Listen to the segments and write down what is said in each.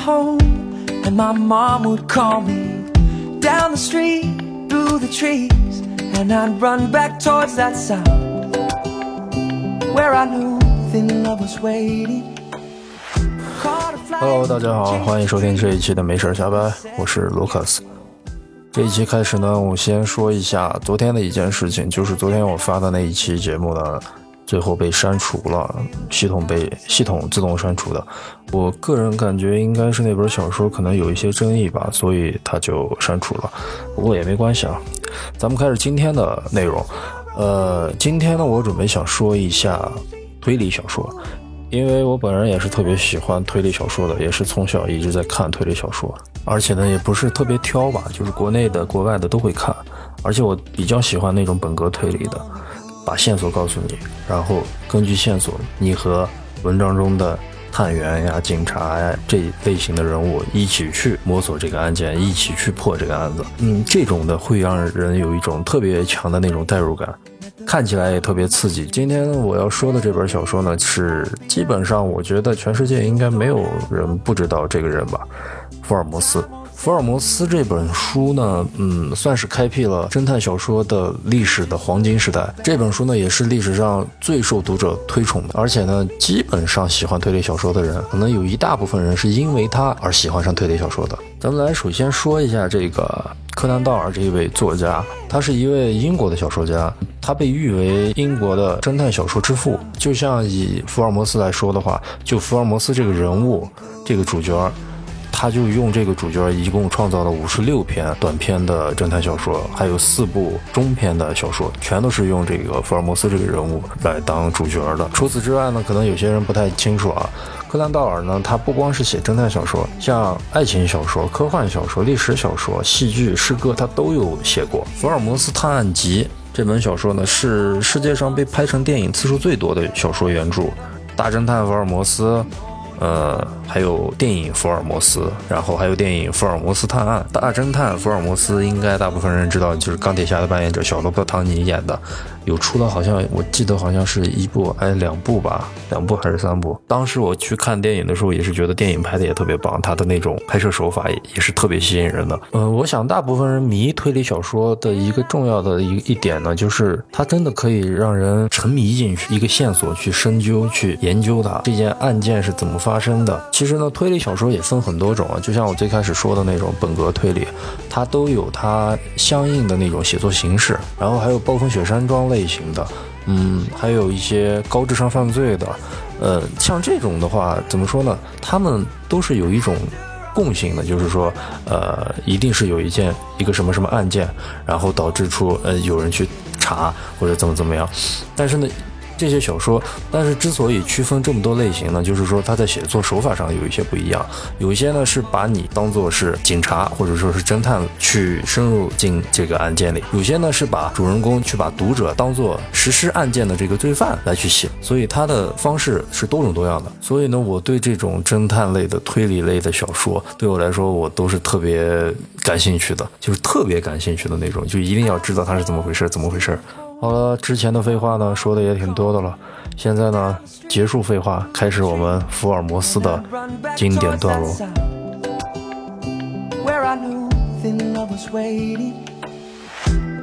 home, and my mom would call me down the street, through the trees, and I'd run back towards that sound where I knew thin love was waiting. Hello，大家好，欢迎收听这一期的没事儿瞎掰，我是 Lucas。这一期开始呢，我先说一下昨天的一件事情，就是昨天我发的那一期节目呢，最后被删除了，系统被系统自动删除的。我个人感觉应该是那本小说可能有一些争议吧，所以它就删除了。不过也没关系啊，咱们开始今天的内容。呃，今天呢，我准备想说一下推理小说。因为我本人也是特别喜欢推理小说的，也是从小一直在看推理小说，而且呢也不是特别挑吧，就是国内的、国外的都会看，而且我比较喜欢那种本格推理的，把线索告诉你，然后根据线索，你和文章中的探员呀、警察呀这一类型的人物一起去摸索这个案件，一起去破这个案子。嗯，这种的会让人有一种特别强的那种代入感。看起来也特别刺激。今天我要说的这本小说呢，是基本上我觉得全世界应该没有人不知道这个人吧，福尔摩斯。福尔摩斯这本书呢，嗯，算是开辟了侦探小说的历史的黄金时代。这本书呢，也是历史上最受读者推崇的，而且呢，基本上喜欢推理小说的人，可能有一大部分人是因为他而喜欢上推理小说的。咱们来首先说一下这个柯南道尔这一位作家，他是一位英国的小说家，他被誉为英国的侦探小说之父。就像以福尔摩斯来说的话，就福尔摩斯这个人物，这个主角。他就用这个主角一共创造了五十六篇短篇的侦探小说，还有四部中篇的小说，全都是用这个福尔摩斯这个人物来当主角的。除此之外呢，可能有些人不太清楚啊，柯南道尔呢，他不光是写侦探小说，像爱情小说、科幻小说、历史小说、戏剧、诗歌，他都有写过。《福尔摩斯探案集》这本小说呢，是世界上被拍成电影次数最多的小说原著，《大侦探福尔摩斯》。呃，还有电影《福尔摩斯》，然后还有电影《福尔摩斯探案》。大侦探福尔摩斯应该大部分人知道，就是钢铁侠的扮演者小罗伯特·唐尼演的，有出了好像我记得好像是一部哎两部吧，两部还是三部。当时我去看电影的时候，也是觉得电影拍的也特别棒，他的那种拍摄手法也也是特别吸引人的。呃，我想大部分人迷推理小说的一个重要的一一点呢，就是它真的可以让人沉迷进去，一个线索去深究、去研究它这件案件是怎么发生的。其实呢，推理小说也分很多种啊，就像我最开始说的那种本格推理，它都有它相应的那种写作形式，然后还有暴风雪山庄类类型的，嗯，还有一些高智商犯罪的，呃，像这种的话，怎么说呢？他们都是有一种。共性的，就是说，呃，一定是有一件一个什么什么案件，然后导致出呃有人去查或者怎么怎么样，但是呢。这些小说，但是之所以区分这么多类型呢，就是说它在写作手法上有一些不一样。有一些呢是把你当做是警察或者说是侦探去深入进这个案件里；有些呢是把主人公去把读者当做实施案件的这个罪犯来去写。所以它的方式是多种多样的。所以呢，我对这种侦探类的、推理类的小说，对我来说我都是特别感兴趣的，就是特别感兴趣的那种，就一定要知道它是怎么回事，怎么回事。好了，之前的废话呢说的也挺多的了，现在呢结束废话，开始我们福尔摩斯的经典段落。Where I knew thin love was waiting.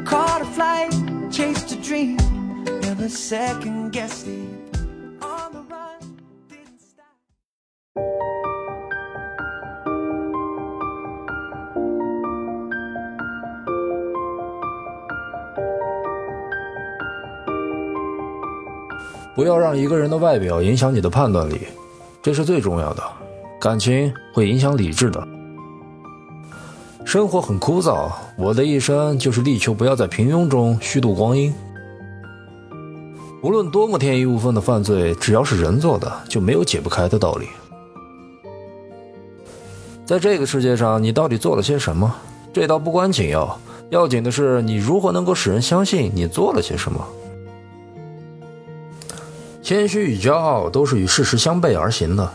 Caught a flight, chased a dream, never second guessed it. 不要让一个人的外表影响你的判断力，这是最重要的。感情会影响理智的。生活很枯燥，我的一生就是力求不要在平庸中虚度光阴。无论多么天衣无缝的犯罪，只要是人做的，就没有解不开的道理。在这个世界上，你到底做了些什么？这倒不关紧要，要紧的是你如何能够使人相信你做了些什么。谦虚与骄傲都是与事实相悖而行的。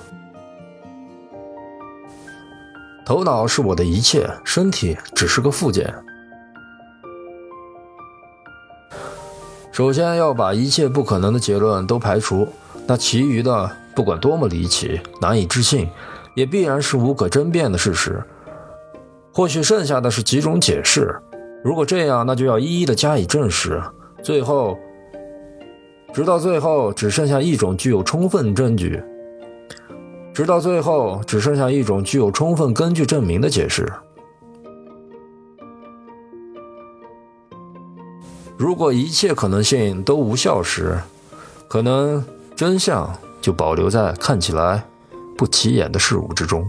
头脑是我的一切，身体只是个附件。首先要把一切不可能的结论都排除，那其余的不管多么离奇、难以置信，也必然是无可争辩的事实。或许剩下的是几种解释。如果这样，那就要一一的加以证实。最后，直到最后，只剩下一种具有充分证据；直到最后，只剩下一种具有充分根据证明的解释。如果一切可能性都无效时，可能真相就保留在看起来不起眼的事物之中。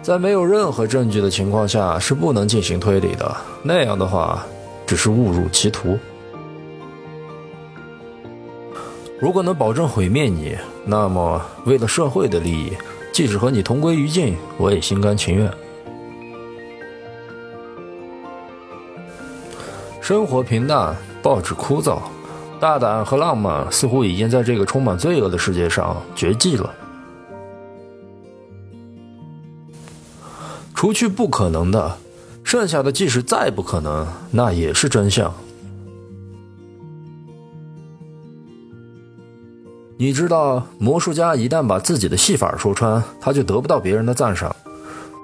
在没有任何证据的情况下是不能进行推理的，那样的话只是误入歧途。如果能保证毁灭你，那么为了社会的利益，即使和你同归于尽，我也心甘情愿。生活平淡，报纸枯燥，大胆和浪漫似乎已经在这个充满罪恶的世界上绝迹了。除去不可能的，剩下的即使再不可能，那也是真相。你知道，魔术家一旦把自己的戏法说穿，他就得不到别人的赞赏。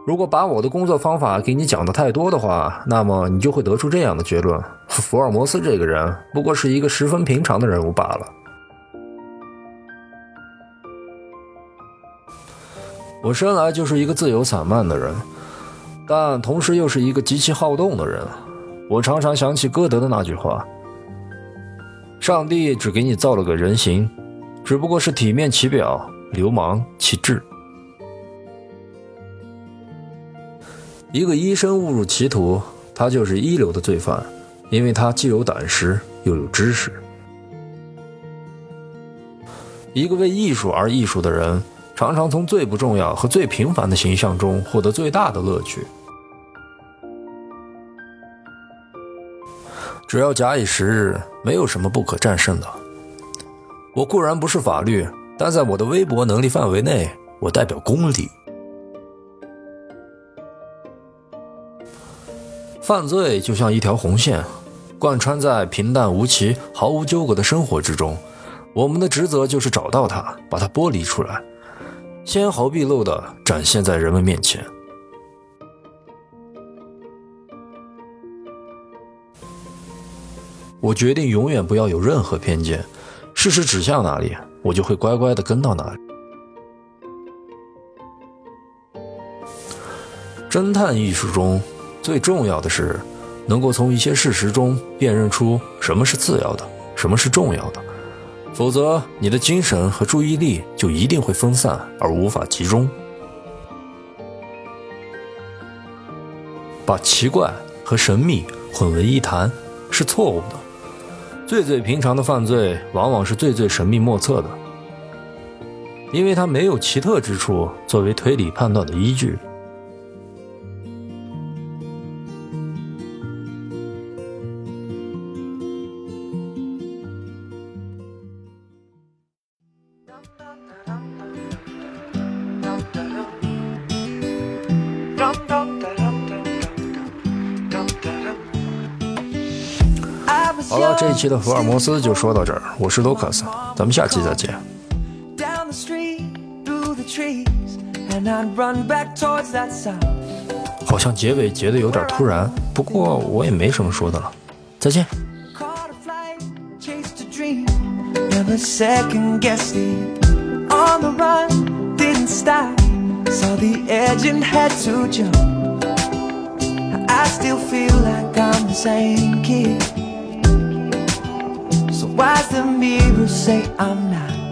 如果把我的工作方法给你讲的太多的话，那么你就会得出这样的结论：福尔摩斯这个人不过是一个十分平常的人物罢了。我生来就是一个自由散漫的人。但同时又是一个极其好动的人，我常常想起歌德的那句话：“上帝只给你造了个人形，只不过是体面其表，流氓其志。”一个医生误入歧途，他就是一流的罪犯，因为他既有胆识又有知识。一个为艺术而艺术的人，常常从最不重要和最平凡的形象中获得最大的乐趣。只要假以时日，没有什么不可战胜的。我固然不是法律，但在我的微薄能力范围内，我代表公理。犯罪就像一条红线，贯穿在平淡无奇、毫无纠葛的生活之中。我们的职责就是找到它，把它剥离出来，纤毫毕露的展现在人们面前。我决定永远不要有任何偏见，事实指向哪里，我就会乖乖的跟到哪里。侦探艺术中最重要的是，能够从一些事实中辨认出什么是次要的，什么是重要的，否则你的精神和注意力就一定会分散而无法集中。把奇怪和神秘混为一谈是错误的。最最平常的犯罪，往往是最最神秘莫测的，因为它没有奇特之处作为推理判断的依据。这一期的福尔摩斯就说到这儿。我是卢卡斯，咱们下期再见。好像结尾结的有点突然，不过我也没什么说的了。再见。Why's the wise than me will say I'm not.